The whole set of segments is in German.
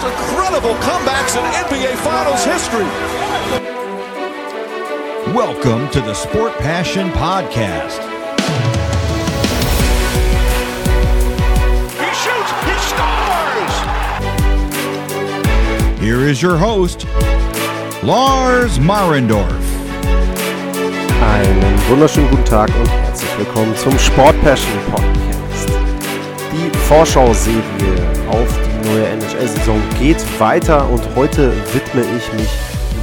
most incredible comebacks in NBA Finals history. Welcome to the Sport Passion Podcast. He shoots, he scores! Here is your host, Lars Marendorf. Einen wunderschönen guten Tag und herzlich willkommen zum Sport Passion Podcast. Die Vorschau-Serie auf die neue NHL-Saison geht weiter und heute widme ich mich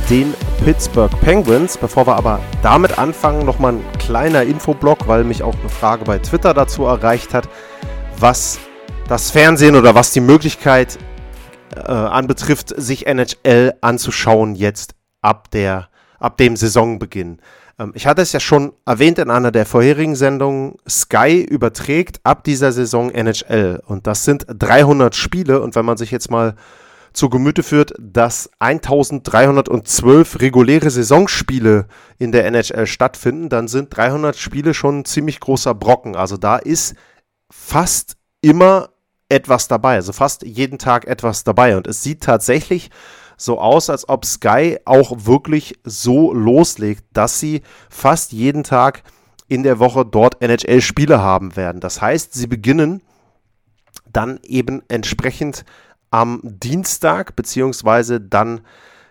den Pittsburgh Penguins. Bevor wir aber damit anfangen, nochmal ein kleiner Infoblock, weil mich auch eine Frage bei Twitter dazu erreicht hat, was das Fernsehen oder was die Möglichkeit äh, anbetrifft, sich NHL anzuschauen jetzt ab, der, ab dem Saisonbeginn. Ähm, ich hatte es ja schon erwähnt in einer der vorherigen Sendungen, Sky überträgt ab dieser Saison NHL und das sind 300 Spiele und wenn man sich jetzt mal zu Gemüte führt, dass 1312 reguläre Saisonspiele in der NHL stattfinden, dann sind 300 Spiele schon ein ziemlich großer Brocken. Also da ist fast immer etwas dabei, also fast jeden Tag etwas dabei. Und es sieht tatsächlich so aus, als ob Sky auch wirklich so loslegt, dass sie fast jeden Tag in der Woche dort NHL-Spiele haben werden. Das heißt, sie beginnen dann eben entsprechend am Dienstag, beziehungsweise dann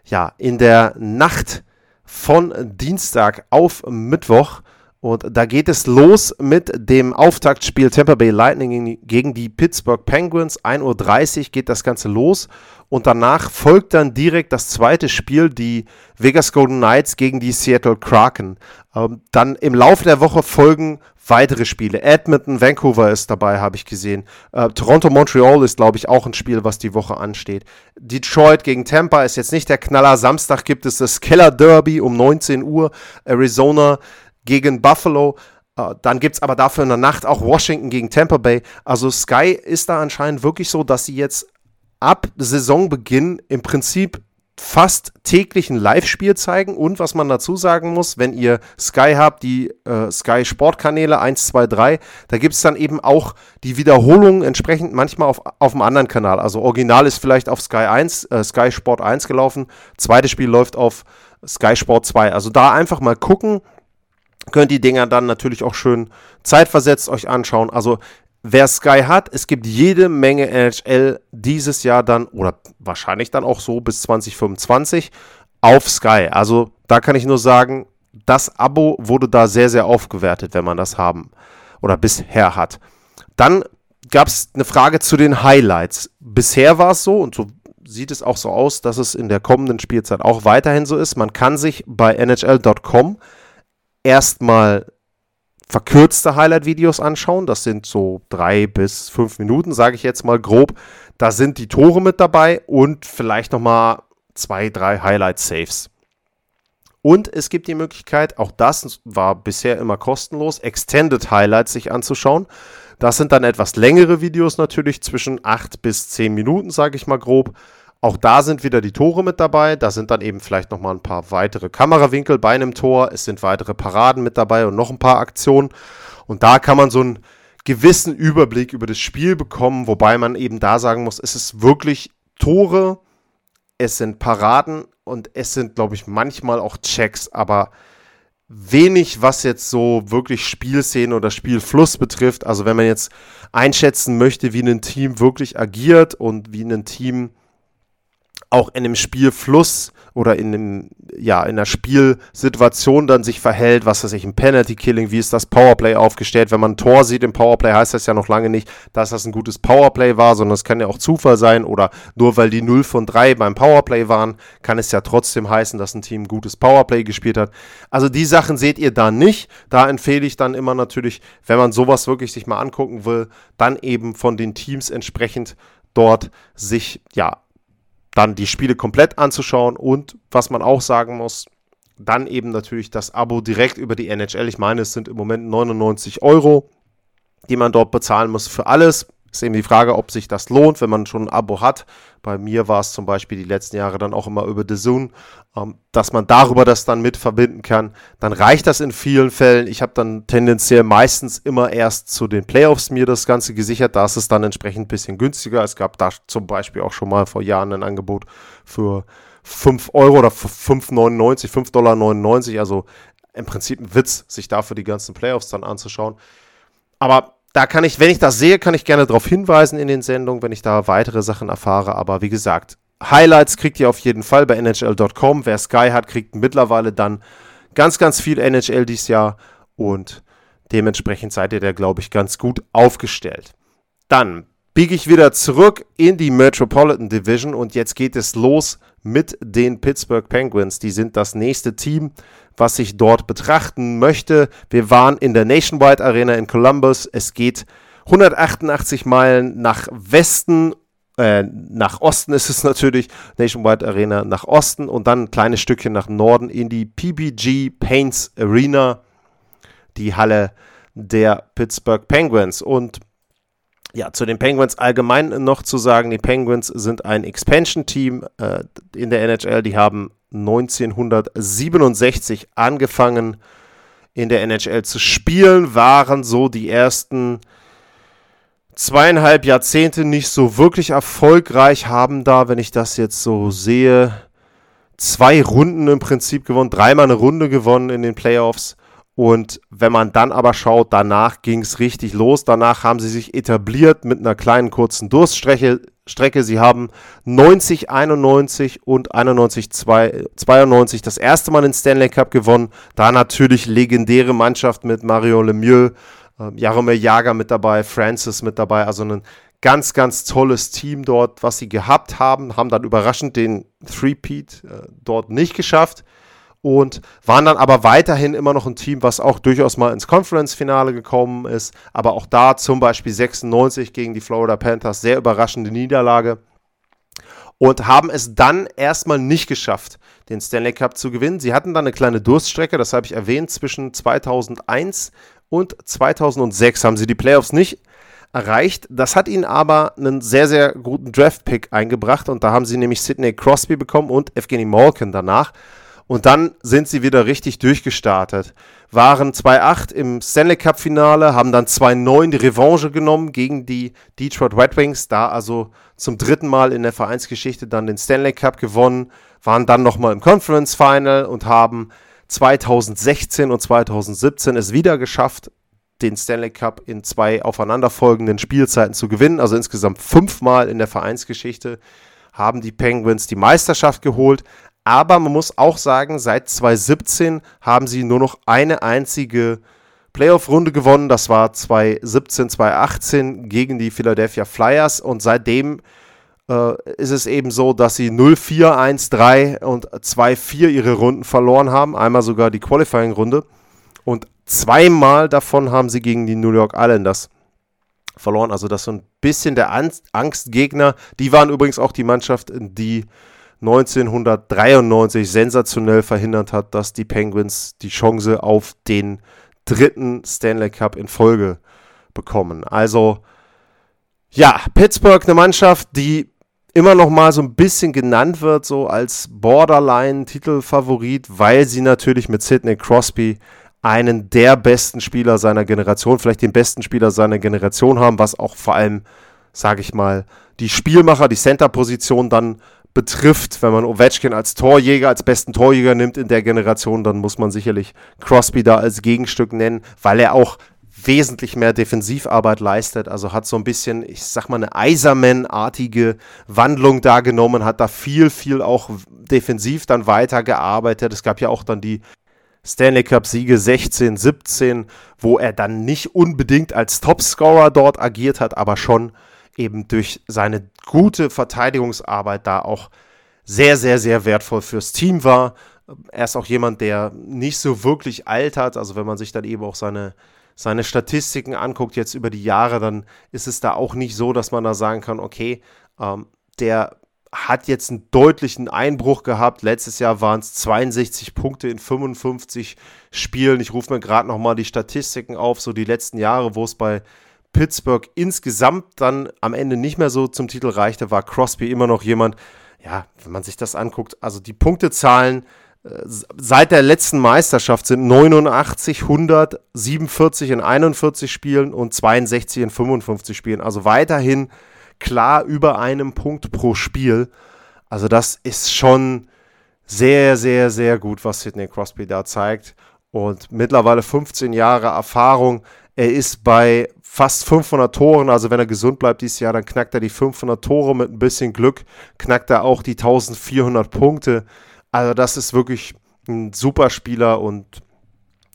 ja in der Nacht von Dienstag auf Mittwoch. Und da geht es los mit dem Auftaktspiel Tampa Bay Lightning gegen die Pittsburgh Penguins. 1.30 Uhr geht das Ganze los. Und danach folgt dann direkt das zweite Spiel, die Vegas Golden Knights gegen die Seattle Kraken. Ähm, dann im Laufe der Woche folgen weitere Spiele. Edmonton, Vancouver ist dabei, habe ich gesehen. Äh, Toronto, Montreal ist, glaube ich, auch ein Spiel, was die Woche ansteht. Detroit gegen Tampa ist jetzt nicht der Knaller. Samstag gibt es das Keller Derby um 19 Uhr. Arizona gegen Buffalo. Uh, dann gibt es aber dafür in der Nacht auch Washington gegen Tampa Bay. Also Sky ist da anscheinend wirklich so, dass sie jetzt ab Saisonbeginn im Prinzip fast täglich ein Live-Spiel zeigen und was man dazu sagen muss, wenn ihr Sky habt, die äh, Sky Sportkanäle 1, 2, 3, da gibt es dann eben auch die Wiederholungen entsprechend manchmal auf, auf einem anderen Kanal. Also Original ist vielleicht auf Sky 1, äh, Sky Sport 1 gelaufen, zweites Spiel läuft auf Sky Sport 2. Also da einfach mal gucken, könnt die Dinger dann natürlich auch schön zeitversetzt euch anschauen. Also wer Sky hat, es gibt jede Menge NHL dieses Jahr dann oder wahrscheinlich dann auch so bis 2025 auf Sky. Also da kann ich nur sagen, das Abo wurde da sehr, sehr aufgewertet, wenn man das haben oder bisher hat. Dann gab es eine Frage zu den Highlights. Bisher war es so und so sieht es auch so aus, dass es in der kommenden Spielzeit auch weiterhin so ist. Man kann sich bei NHL.com erstmal verkürzte Highlight-Videos anschauen. Das sind so drei bis fünf Minuten, sage ich jetzt mal grob. Da sind die Tore mit dabei und vielleicht nochmal zwei, drei Highlight-Saves. Und es gibt die Möglichkeit, auch das war bisher immer kostenlos, Extended Highlights sich anzuschauen. Das sind dann etwas längere Videos natürlich, zwischen acht bis zehn Minuten, sage ich mal grob. Auch da sind wieder die Tore mit dabei. Da sind dann eben vielleicht nochmal ein paar weitere Kamerawinkel bei einem Tor. Es sind weitere Paraden mit dabei und noch ein paar Aktionen. Und da kann man so einen gewissen Überblick über das Spiel bekommen, wobei man eben da sagen muss, es ist wirklich Tore, es sind Paraden und es sind, glaube ich, manchmal auch Checks, aber wenig, was jetzt so wirklich Spielszenen oder Spielfluss betrifft. Also wenn man jetzt einschätzen möchte, wie ein Team wirklich agiert und wie ein Team auch in dem Spielfluss oder in dem, ja, in der Spielsituation dann sich verhält, was weiß ich, im Penalty Killing, wie ist das Powerplay aufgestellt. Wenn man ein Tor sieht im Powerplay, heißt das ja noch lange nicht, dass das ein gutes Powerplay war, sondern es kann ja auch Zufall sein oder nur weil die 0 von 3 beim Powerplay waren, kann es ja trotzdem heißen, dass ein Team ein gutes Powerplay gespielt hat. Also die Sachen seht ihr da nicht. Da empfehle ich dann immer natürlich, wenn man sowas wirklich sich mal angucken will, dann eben von den Teams entsprechend dort sich ja dann die Spiele komplett anzuschauen und was man auch sagen muss, dann eben natürlich das Abo direkt über die NHL. Ich meine, es sind im Moment 99 Euro, die man dort bezahlen muss für alles. Ist eben die Frage, ob sich das lohnt, wenn man schon ein Abo hat. Bei mir war es zum Beispiel die letzten Jahre dann auch immer über Zoom, ähm, dass man darüber das dann mit verbinden kann. Dann reicht das in vielen Fällen. Ich habe dann tendenziell meistens immer erst zu den Playoffs mir das Ganze gesichert. Da ist es dann entsprechend ein bisschen günstiger. Es gab da zum Beispiel auch schon mal vor Jahren ein Angebot für 5 Euro oder 5,99, 5,99 Dollar. Also im Prinzip ein Witz, sich dafür die ganzen Playoffs dann anzuschauen. Aber da kann ich, wenn ich das sehe, kann ich gerne darauf hinweisen in den Sendungen, wenn ich da weitere Sachen erfahre. Aber wie gesagt, Highlights kriegt ihr auf jeden Fall bei NHL.com. Wer Sky hat, kriegt mittlerweile dann ganz, ganz viel NHL dieses Jahr und dementsprechend seid ihr da, glaube ich, ganz gut aufgestellt. Dann biege ich wieder zurück in die Metropolitan Division und jetzt geht es los mit den Pittsburgh Penguins. Die sind das nächste Team, was ich dort betrachten möchte. Wir waren in der Nationwide Arena in Columbus. Es geht 188 Meilen nach Westen äh, nach Osten ist es natürlich, Nationwide Arena nach Osten und dann ein kleines Stückchen nach Norden in die PBG Paints Arena, die Halle der Pittsburgh Penguins. Und ja, zu den Penguins allgemein noch zu sagen, die Penguins sind ein Expansion-Team äh, in der NHL. Die haben 1967 angefangen in der NHL zu spielen, waren so die ersten zweieinhalb Jahrzehnte nicht so wirklich erfolgreich, haben da, wenn ich das jetzt so sehe, zwei Runden im Prinzip gewonnen, dreimal eine Runde gewonnen in den Playoffs und wenn man dann aber schaut, danach ging es richtig los. Danach haben sie sich etabliert mit einer kleinen kurzen Durststrecke. Strecke. Sie haben 90, 91 und 91, 92 das erste Mal den Stanley Cup gewonnen. Da natürlich legendäre Mannschaft mit Mario Lemieux, äh, Jaromir Jager mit dabei, Francis mit dabei. Also ein ganz, ganz tolles Team dort, was sie gehabt haben. Haben dann überraschend den Three-Peat äh, dort nicht geschafft und waren dann aber weiterhin immer noch ein Team, was auch durchaus mal ins Conference-Finale gekommen ist. Aber auch da zum Beispiel 96 gegen die Florida Panthers, sehr überraschende Niederlage. Und haben es dann erstmal nicht geschafft, den Stanley Cup zu gewinnen. Sie hatten dann eine kleine Durststrecke, das habe ich erwähnt, zwischen 2001 und 2006 haben sie die Playoffs nicht erreicht. Das hat ihnen aber einen sehr, sehr guten Draft-Pick eingebracht und da haben sie nämlich Sidney Crosby bekommen und Evgeny Malkin danach. Und dann sind sie wieder richtig durchgestartet. Waren 2-8 im Stanley Cup Finale, haben dann 2-9 die Revanche genommen gegen die Detroit Red Wings, da also zum dritten Mal in der Vereinsgeschichte dann den Stanley Cup gewonnen, waren dann nochmal im Conference Final und haben 2016 und 2017 es wieder geschafft, den Stanley Cup in zwei aufeinanderfolgenden Spielzeiten zu gewinnen. Also insgesamt fünfmal in der Vereinsgeschichte haben die Penguins die Meisterschaft geholt, aber man muss auch sagen, seit 2017 haben sie nur noch eine einzige Playoff-Runde gewonnen. Das war 2017, 2018 gegen die Philadelphia Flyers. Und seitdem äh, ist es eben so, dass sie 0-4, 1-3 und 2-4 ihre Runden verloren haben. Einmal sogar die Qualifying-Runde. Und zweimal davon haben sie gegen die New York Islanders verloren. Also das ist so ein bisschen der Angstgegner. Die waren übrigens auch die Mannschaft, die 1993 sensationell verhindert hat, dass die Penguins die Chance auf den dritten Stanley Cup in Folge bekommen. Also ja, Pittsburgh eine Mannschaft, die immer noch mal so ein bisschen genannt wird, so als Borderline-Titelfavorit, weil sie natürlich mit Sidney Crosby einen der besten Spieler seiner Generation, vielleicht den besten Spieler seiner Generation haben, was auch vor allem, sage ich mal, die Spielmacher, die Center-Position dann betrifft. Wenn man Ovechkin als Torjäger, als besten Torjäger nimmt in der Generation, dann muss man sicherlich Crosby da als Gegenstück nennen, weil er auch wesentlich mehr Defensivarbeit leistet. Also hat so ein bisschen, ich sag mal, eine Eiserman-artige Wandlung da genommen, hat da viel, viel auch defensiv dann weitergearbeitet. Es gab ja auch dann die Stanley Cup-Siege 16, 17, wo er dann nicht unbedingt als Topscorer dort agiert hat, aber schon eben durch seine gute Verteidigungsarbeit da auch sehr, sehr, sehr wertvoll fürs Team war. Er ist auch jemand, der nicht so wirklich altert. Also wenn man sich dann eben auch seine, seine Statistiken anguckt, jetzt über die Jahre, dann ist es da auch nicht so, dass man da sagen kann, okay, ähm, der hat jetzt einen deutlichen Einbruch gehabt. Letztes Jahr waren es 62 Punkte in 55 Spielen. Ich rufe mir gerade nochmal die Statistiken auf, so die letzten Jahre, wo es bei Pittsburgh insgesamt dann am Ende nicht mehr so zum Titel reichte, war Crosby immer noch jemand, ja, wenn man sich das anguckt, also die Punktezahlen äh, seit der letzten Meisterschaft sind 89, 100, 47 in 41 Spielen und 62 in 55 Spielen. Also weiterhin klar über einem Punkt pro Spiel. Also das ist schon sehr, sehr, sehr gut, was Sidney Crosby da zeigt. Und mittlerweile 15 Jahre Erfahrung. Er ist bei fast 500 Toren, also wenn er gesund bleibt dieses Jahr, dann knackt er die 500 Tore mit ein bisschen Glück, knackt er auch die 1400 Punkte. Also das ist wirklich ein super Spieler und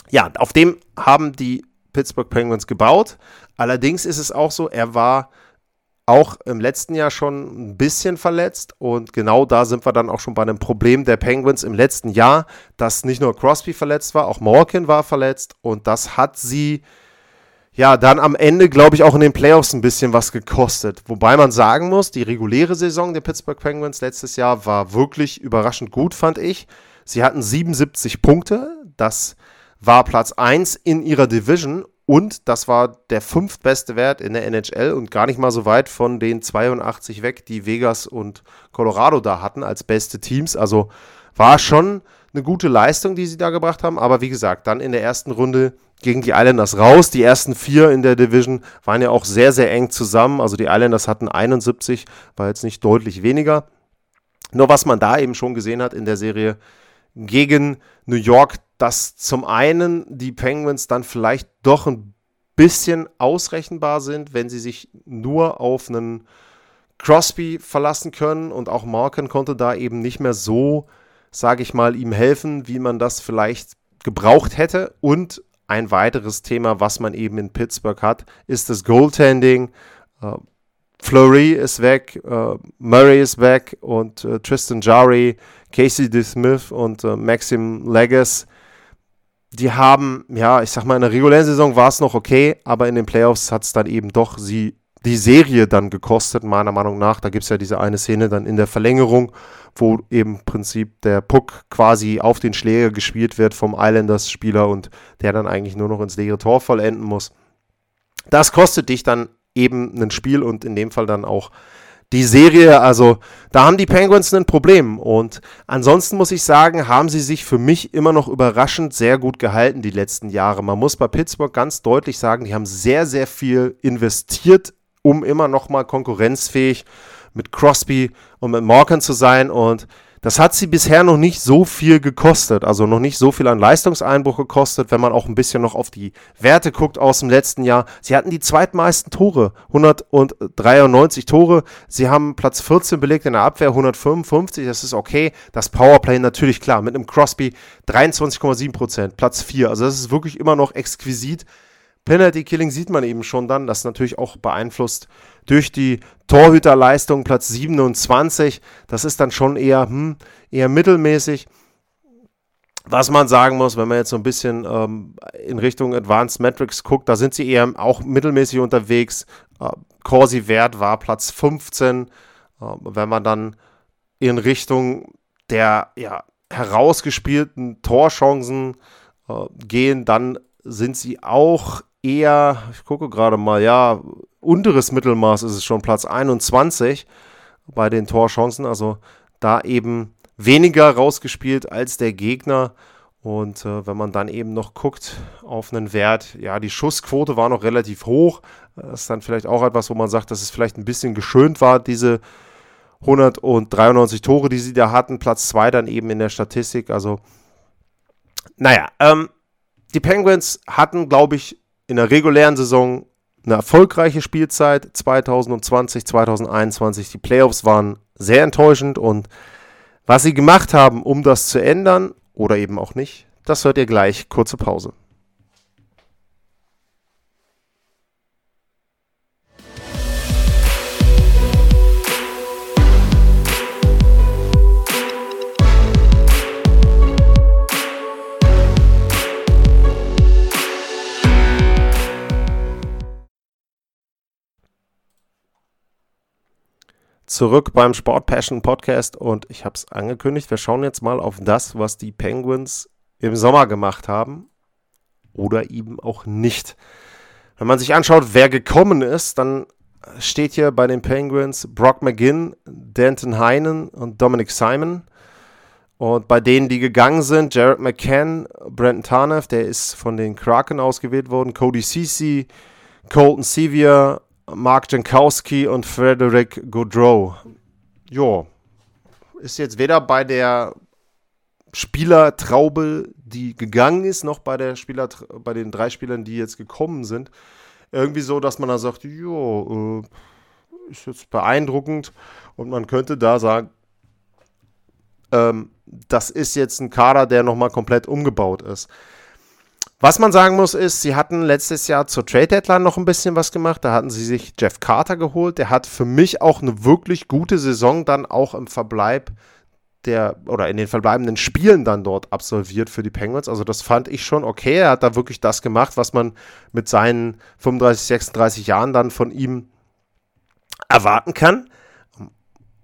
ja, auf dem haben die Pittsburgh Penguins gebaut. Allerdings ist es auch so, er war auch im letzten Jahr schon ein bisschen verletzt und genau da sind wir dann auch schon bei einem Problem der Penguins im letzten Jahr, dass nicht nur Crosby verletzt war, auch Morgan war verletzt und das hat sie ja dann am Ende, glaube ich, auch in den Playoffs ein bisschen was gekostet. Wobei man sagen muss, die reguläre Saison der Pittsburgh Penguins letztes Jahr war wirklich überraschend gut, fand ich. Sie hatten 77 Punkte, das war Platz 1 in ihrer Division und das war der fünftbeste Wert in der NHL und gar nicht mal so weit von den 82 weg, die Vegas und Colorado da hatten als beste Teams. Also war schon eine gute Leistung, die sie da gebracht haben. Aber wie gesagt, dann in der ersten Runde gegen die Islanders raus. Die ersten vier in der Division waren ja auch sehr, sehr eng zusammen. Also die Islanders hatten 71, war jetzt nicht deutlich weniger. Nur was man da eben schon gesehen hat in der Serie gegen New York, dass zum einen die Penguins dann vielleicht doch ein bisschen ausrechenbar sind, wenn sie sich nur auf einen Crosby verlassen können und auch Marken konnte da eben nicht mehr so, sage ich mal, ihm helfen, wie man das vielleicht gebraucht hätte. Und ein weiteres Thema, was man eben in Pittsburgh hat, ist das Goaltending. Uh, Fleury ist weg, uh, Murray ist weg und uh, Tristan Jari, Casey DeSmith und Maxim Legas die haben, ja, ich sag mal, in der regulären Saison war es noch okay, aber in den Playoffs hat es dann eben doch sie die Serie dann gekostet, meiner Meinung nach. Da gibt es ja diese eine Szene dann in der Verlängerung, wo eben im Prinzip der Puck quasi auf den Schläger gespielt wird vom Islanders-Spieler und der dann eigentlich nur noch ins leere Tor vollenden muss. Das kostet dich dann eben ein Spiel und in dem Fall dann auch die Serie, also da haben die Penguins ein Problem. Und ansonsten muss ich sagen, haben sie sich für mich immer noch überraschend sehr gut gehalten die letzten Jahre. Man muss bei Pittsburgh ganz deutlich sagen, die haben sehr, sehr viel investiert, um immer noch mal konkurrenzfähig mit Crosby und mit Morgan zu sein. Und das hat sie bisher noch nicht so viel gekostet, also noch nicht so viel an Leistungseinbruch gekostet, wenn man auch ein bisschen noch auf die Werte guckt aus dem letzten Jahr. Sie hatten die zweitmeisten Tore, 193 Tore. Sie haben Platz 14 belegt in der Abwehr, 155, das ist okay. Das Powerplay natürlich klar, mit einem Crosby 23,7 Prozent, Platz 4. Also das ist wirklich immer noch exquisit. Penalty Killing sieht man eben schon dann, das natürlich auch beeinflusst durch die Torhüterleistung Platz 27. Das ist dann schon eher, hm, eher mittelmäßig. Was man sagen muss, wenn man jetzt so ein bisschen ähm, in Richtung Advanced Metrics guckt, da sind sie eher auch mittelmäßig unterwegs. Äh, Corsi Wert war Platz 15. Äh, wenn man dann in Richtung der ja, herausgespielten Torchancen äh, gehen, dann sind sie auch eher, ich gucke gerade mal, ja, unteres Mittelmaß ist es schon Platz 21 bei den Torchancen. Also da eben weniger rausgespielt als der Gegner. Und äh, wenn man dann eben noch guckt auf einen Wert, ja, die Schussquote war noch relativ hoch. Das ist dann vielleicht auch etwas, wo man sagt, dass es vielleicht ein bisschen geschönt war, diese 193 Tore, die sie da hatten. Platz 2 dann eben in der Statistik. Also, naja, ähm, die Penguins hatten, glaube ich, in der regulären Saison eine erfolgreiche Spielzeit 2020, 2021. Die Playoffs waren sehr enttäuschend und was sie gemacht haben, um das zu ändern oder eben auch nicht, das hört ihr gleich. Kurze Pause. Zurück beim Sport Passion Podcast und ich habe es angekündigt, wir schauen jetzt mal auf das, was die Penguins im Sommer gemacht haben oder eben auch nicht. Wenn man sich anschaut, wer gekommen ist, dann steht hier bei den Penguins Brock McGinn, Danton Heinen und Dominic Simon. Und bei denen, die gegangen sind, Jared McCann, Brenton Tarneff, der ist von den Kraken ausgewählt worden, Cody Ceci, Colton Sevier, Mark Jankowski und Frederick Gaudreau. Jo, ist jetzt weder bei der Spielertraube, die gegangen ist, noch bei der Spieler, bei den drei Spielern, die jetzt gekommen sind, irgendwie so, dass man da sagt, jo, äh, ist jetzt beeindruckend und man könnte da sagen, ähm, das ist jetzt ein Kader, der nochmal komplett umgebaut ist. Was man sagen muss, ist, sie hatten letztes Jahr zur Trade Deadline noch ein bisschen was gemacht. Da hatten sie sich Jeff Carter geholt. Der hat für mich auch eine wirklich gute Saison dann auch im Verbleib der oder in den verbleibenden Spielen dann dort absolviert für die Penguins. Also das fand ich schon okay. Er hat da wirklich das gemacht, was man mit seinen 35, 36 Jahren dann von ihm erwarten kann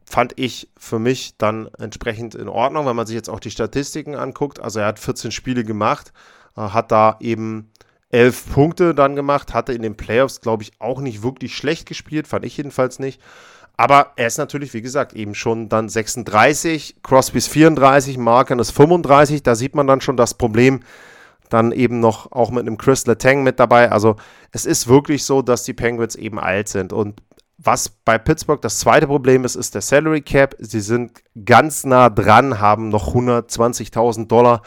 fand ich für mich dann entsprechend in Ordnung, wenn man sich jetzt auch die Statistiken anguckt. Also er hat 14 Spiele gemacht, hat da eben 11 Punkte dann gemacht, hatte in den Playoffs, glaube ich, auch nicht wirklich schlecht gespielt, fand ich jedenfalls nicht. Aber er ist natürlich, wie gesagt, eben schon dann 36, Crosby's 34, Marken ist 35. Da sieht man dann schon das Problem. Dann eben noch auch mit einem Chris Letang mit dabei. Also es ist wirklich so, dass die Penguins eben alt sind. Und was bei Pittsburgh das zweite Problem ist, ist der Salary Cap. Sie sind ganz nah dran, haben noch 120.000 Dollar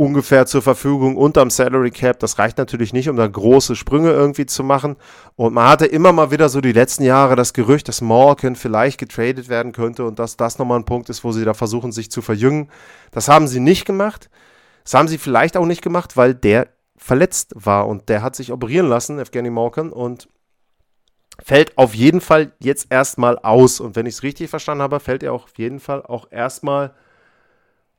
ungefähr zur Verfügung unterm Salary Cap. Das reicht natürlich nicht, um da große Sprünge irgendwie zu machen. Und man hatte immer mal wieder so die letzten Jahre das Gerücht, dass Morgan vielleicht getradet werden könnte und dass das nochmal ein Punkt ist, wo sie da versuchen, sich zu verjüngen. Das haben sie nicht gemacht. Das haben sie vielleicht auch nicht gemacht, weil der verletzt war und der hat sich operieren lassen, Evgeny Morgan, und fällt auf jeden Fall jetzt erstmal aus. Und wenn ich es richtig verstanden habe, fällt er auf jeden Fall auch erstmal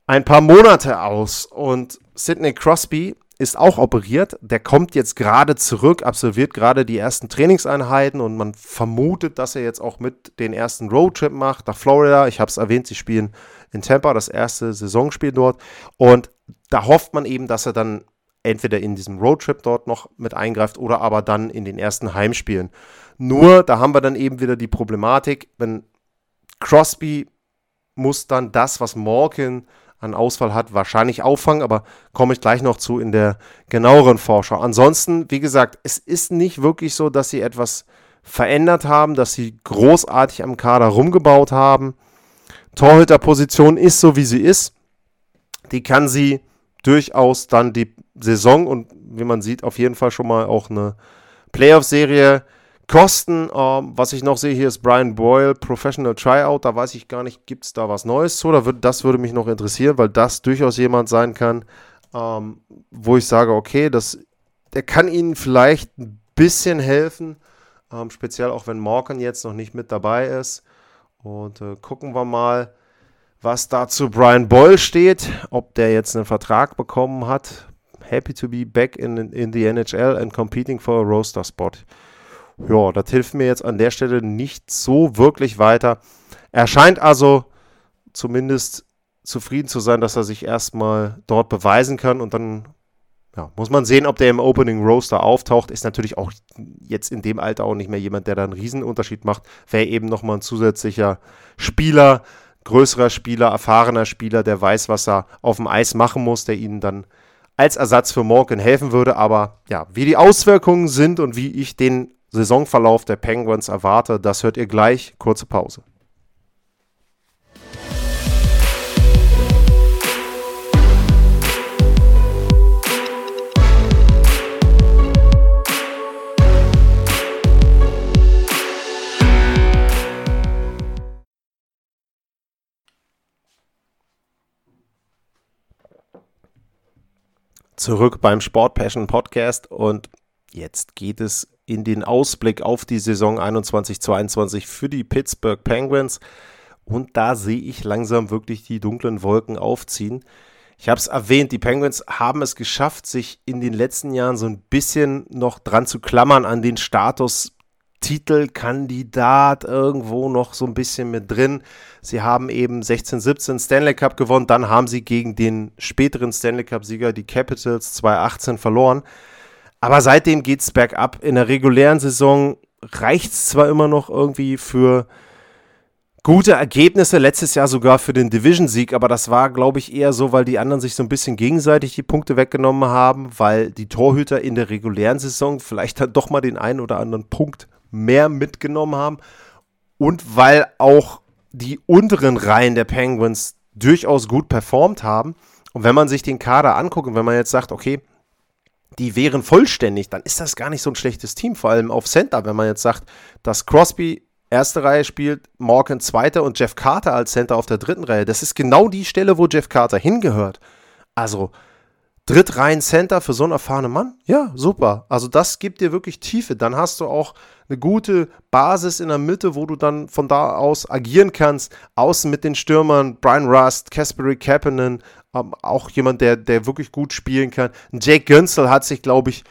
ein paar Monate aus. Und Sidney Crosby ist auch operiert. Der kommt jetzt gerade zurück, absolviert gerade die ersten Trainingseinheiten und man vermutet, dass er jetzt auch mit den ersten Roadtrip macht nach Florida. Ich habe es erwähnt, sie spielen in Tampa das erste Saisonspiel dort. Und da hofft man eben, dass er dann entweder in diesem Roadtrip dort noch mit eingreift oder aber dann in den ersten Heimspielen. Nur, da haben wir dann eben wieder die Problematik, wenn Crosby muss dann das, was Morgan an Ausfall hat, wahrscheinlich auffangen, aber komme ich gleich noch zu in der genaueren Vorschau. Ansonsten, wie gesagt, es ist nicht wirklich so, dass sie etwas verändert haben, dass sie großartig am Kader rumgebaut haben. Torhüterposition ist so, wie sie ist. Die kann sie durchaus dann die Saison und wie man sieht, auf jeden Fall schon mal auch eine Playoff-Serie Kosten, ähm, was ich noch sehe, hier ist Brian Boyle, Professional Tryout. Da weiß ich gar nicht, gibt es da was Neues zu? Da wird, das würde mich noch interessieren, weil das durchaus jemand sein kann, ähm, wo ich sage, okay, das, der kann Ihnen vielleicht ein bisschen helfen. Ähm, speziell auch wenn Morgan jetzt noch nicht mit dabei ist. Und äh, gucken wir mal, was dazu Brian Boyle steht, ob der jetzt einen Vertrag bekommen hat. Happy to be back in, in the NHL and competing for a roster spot. Ja, das hilft mir jetzt an der Stelle nicht so wirklich weiter. Er scheint also zumindest zufrieden zu sein, dass er sich erstmal dort beweisen kann und dann ja, muss man sehen, ob der im Opening Roaster auftaucht. Ist natürlich auch jetzt in dem Alter auch nicht mehr jemand, der da einen Riesenunterschied macht. Wäre eben nochmal ein zusätzlicher Spieler, größerer Spieler, erfahrener Spieler, der weiß, was er auf dem Eis machen muss, der ihnen dann als Ersatz für Morgan helfen würde. Aber ja, wie die Auswirkungen sind und wie ich den Saisonverlauf der Penguins erwarte, das hört ihr gleich. Kurze Pause. Zurück beim Sport Passion Podcast und jetzt geht es in den Ausblick auf die Saison 21-22 für die Pittsburgh Penguins. Und da sehe ich langsam wirklich die dunklen Wolken aufziehen. Ich habe es erwähnt, die Penguins haben es geschafft, sich in den letzten Jahren so ein bisschen noch dran zu klammern an den Status Titelkandidat irgendwo noch so ein bisschen mit drin. Sie haben eben 16, 17 Stanley Cup gewonnen, dann haben sie gegen den späteren Stanley Cup Sieger, die Capitals, 2018 verloren. Aber seitdem geht es bergab. In der regulären Saison reicht es zwar immer noch irgendwie für gute Ergebnisse, letztes Jahr sogar für den Division-Sieg, aber das war, glaube ich, eher so, weil die anderen sich so ein bisschen gegenseitig die Punkte weggenommen haben, weil die Torhüter in der regulären Saison vielleicht dann doch mal den einen oder anderen Punkt mehr mitgenommen haben und weil auch die unteren Reihen der Penguins durchaus gut performt haben. Und wenn man sich den Kader anguckt und wenn man jetzt sagt, okay, die wären vollständig, dann ist das gar nicht so ein schlechtes Team, vor allem auf Center, wenn man jetzt sagt, dass Crosby erste Reihe spielt, Morgan zweite und Jeff Carter als Center auf der dritten Reihe. Das ist genau die Stelle, wo Jeff Carter hingehört. Also Drittreihen Center für so einen erfahrenen Mann? Ja, super. Also das gibt dir wirklich Tiefe. Dann hast du auch eine gute Basis in der Mitte, wo du dann von da aus agieren kannst. Außen mit den Stürmern, Brian Rust, Kasperi Kapanen, ähm, auch jemand, der, der wirklich gut spielen kann. Jake Gönsel hat sich, glaube ich,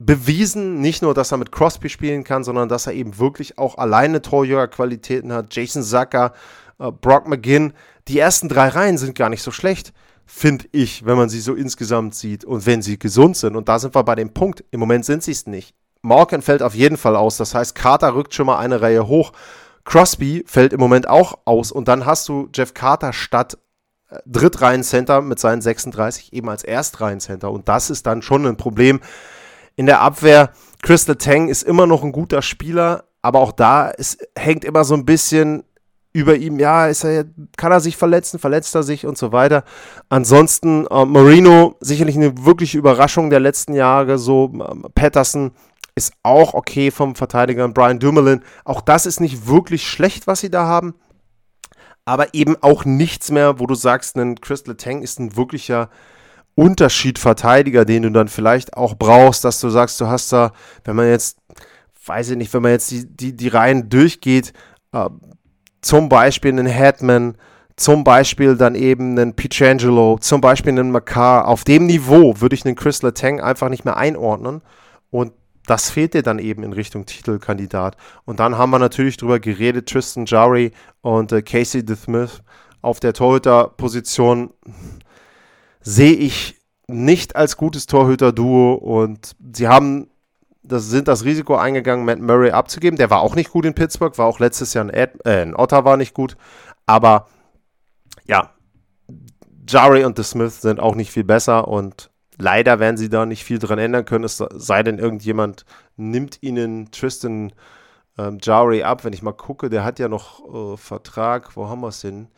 bewiesen, nicht nur, dass er mit Crosby spielen kann, sondern dass er eben wirklich auch alleine Torjägerqualitäten hat. Jason Zucker, äh, Brock McGinn, die ersten drei Reihen sind gar nicht so schlecht, finde ich, wenn man sie so insgesamt sieht und wenn sie gesund sind. Und da sind wir bei dem Punkt. Im Moment sind sie es nicht. Morgan fällt auf jeden Fall aus. Das heißt, Carter rückt schon mal eine Reihe hoch. Crosby fällt im Moment auch aus. Und dann hast du Jeff Carter statt äh, Drittreihen-Center mit seinen 36 eben als Erstreihen-Center. Und das ist dann schon ein Problem in der Abwehr. Crystal Tang ist immer noch ein guter Spieler, aber auch da ist, hängt immer so ein bisschen über ihm, ja, ist er, kann er sich verletzen, verletzt er sich und so weiter. Ansonsten äh, Marino, sicherlich eine wirkliche Überraschung der letzten Jahre, so ähm, Patterson ist auch okay vom Verteidiger Brian Dumoulin. Auch das ist nicht wirklich schlecht, was sie da haben, aber eben auch nichts mehr, wo du sagst, ein Crystal Tang ist ein wirklicher Unterschiedverteidiger, den du dann vielleicht auch brauchst, dass du sagst, du hast da, wenn man jetzt, weiß ich nicht, wenn man jetzt die, die, die Reihen durchgeht, äh, zum Beispiel einen Hetman, zum Beispiel dann eben einen Pietrangelo, zum Beispiel einen Makar. Auf dem Niveau würde ich einen Chris Letang einfach nicht mehr einordnen. Und das fehlt dir dann eben in Richtung Titelkandidat. Und dann haben wir natürlich drüber geredet, Tristan Jari und äh, Casey DeSmith auf der Torhüterposition sehe ich nicht als gutes Torhüter-Duo und sie haben das sind das Risiko eingegangen, Matt Murray abzugeben. Der war auch nicht gut in Pittsburgh, war auch letztes Jahr in, Ed, äh, in Ottawa nicht gut. Aber ja, Jari und The Smith sind auch nicht viel besser und leider werden sie da nicht viel dran ändern können, es sei denn, irgendjemand nimmt ihnen Tristan ähm, Jari ab. Wenn ich mal gucke, der hat ja noch äh, Vertrag, wo haben wir es denn?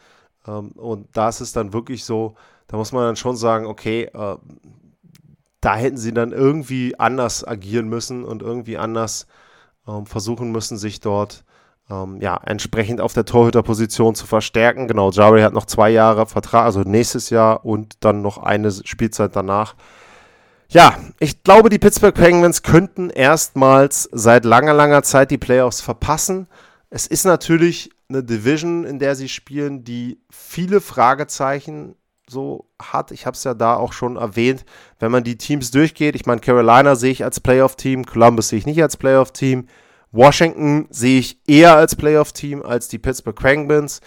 Ähm, und da ist es dann wirklich so, da muss man dann schon sagen, okay, äh, da hätten sie dann irgendwie anders agieren müssen und irgendwie anders ähm, versuchen müssen, sich dort ähm, ja, entsprechend auf der Torhüterposition zu verstärken. Genau, Jari hat noch zwei Jahre Vertrag, also nächstes Jahr und dann noch eine Spielzeit danach. Ja, ich glaube, die Pittsburgh Penguins könnten erstmals seit langer, langer Zeit die Playoffs verpassen. Es ist natürlich eine Division, in der sie spielen, die viele Fragezeichen so hat. Ich habe es ja da auch schon erwähnt, wenn man die Teams durchgeht. Ich meine, Carolina sehe ich als Playoff-Team, Columbus sehe ich nicht als Playoff-Team, Washington sehe ich eher als Playoff-Team als die Pittsburgh Penguins.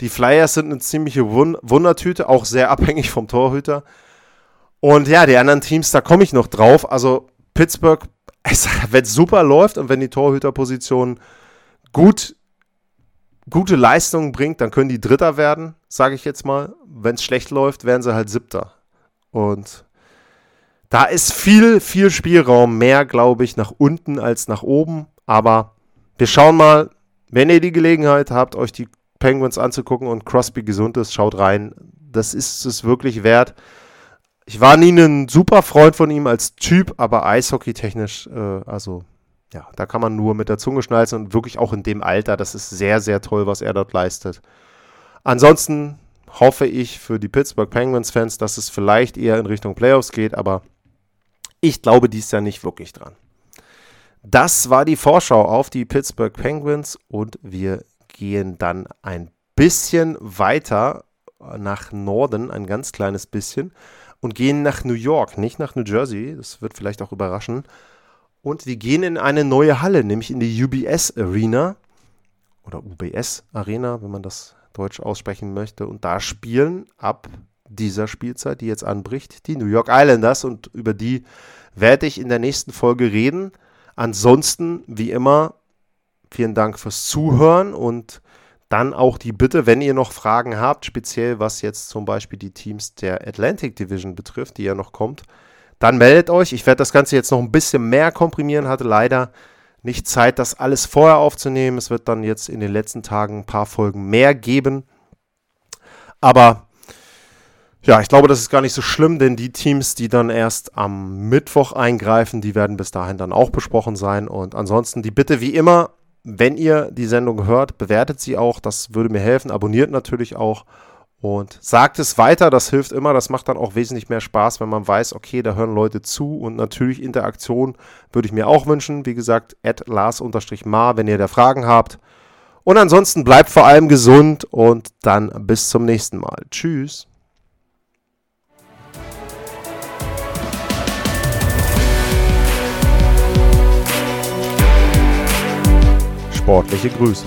Die Flyers sind eine ziemliche Wund Wundertüte, auch sehr abhängig vom Torhüter. Und ja, die anderen Teams, da komme ich noch drauf. Also Pittsburgh, wenn es super läuft und wenn die Torhüterposition gut gute Leistungen bringt, dann können die Dritter werden, sage ich jetzt mal. Wenn es schlecht läuft, werden sie halt Siebter. Und da ist viel, viel Spielraum, mehr, glaube ich, nach unten als nach oben. Aber wir schauen mal, wenn ihr die Gelegenheit habt, euch die Penguins anzugucken und Crosby gesund ist, schaut rein. Das ist es wirklich wert. Ich war nie ein super Freund von ihm als Typ, aber eishockey-technisch, äh, also ja, da kann man nur mit der Zunge schnalzen und wirklich auch in dem Alter, das ist sehr, sehr toll, was er dort leistet. Ansonsten hoffe ich für die Pittsburgh Penguins-Fans, dass es vielleicht eher in Richtung Playoffs geht, aber ich glaube dies ja nicht wirklich dran. Das war die Vorschau auf die Pittsburgh Penguins und wir gehen dann ein bisschen weiter nach Norden, ein ganz kleines bisschen, und gehen nach New York, nicht nach New Jersey, das wird vielleicht auch überraschen, und wir gehen in eine neue Halle, nämlich in die UBS Arena oder UBS Arena, wenn man das deutsch aussprechen möchte. Und da spielen ab dieser Spielzeit, die jetzt anbricht, die New York Islanders. Und über die werde ich in der nächsten Folge reden. Ansonsten, wie immer, vielen Dank fürs Zuhören und dann auch die Bitte, wenn ihr noch Fragen habt, speziell was jetzt zum Beispiel die Teams der Atlantic Division betrifft, die ja noch kommt, dann meldet euch. Ich werde das Ganze jetzt noch ein bisschen mehr komprimieren, hatte leider nicht Zeit, das alles vorher aufzunehmen. Es wird dann jetzt in den letzten Tagen ein paar Folgen mehr geben. Aber ja, ich glaube, das ist gar nicht so schlimm, denn die Teams, die dann erst am Mittwoch eingreifen, die werden bis dahin dann auch besprochen sein. Und ansonsten die Bitte wie immer, wenn ihr die Sendung hört, bewertet sie auch. Das würde mir helfen. Abonniert natürlich auch. Und sagt es weiter, das hilft immer, das macht dann auch wesentlich mehr Spaß, wenn man weiß, okay, da hören Leute zu und natürlich Interaktion würde ich mir auch wünschen. Wie gesagt, at Lars-Mar, wenn ihr da Fragen habt. Und ansonsten bleibt vor allem gesund und dann bis zum nächsten Mal. Tschüss. Sportliche Grüße.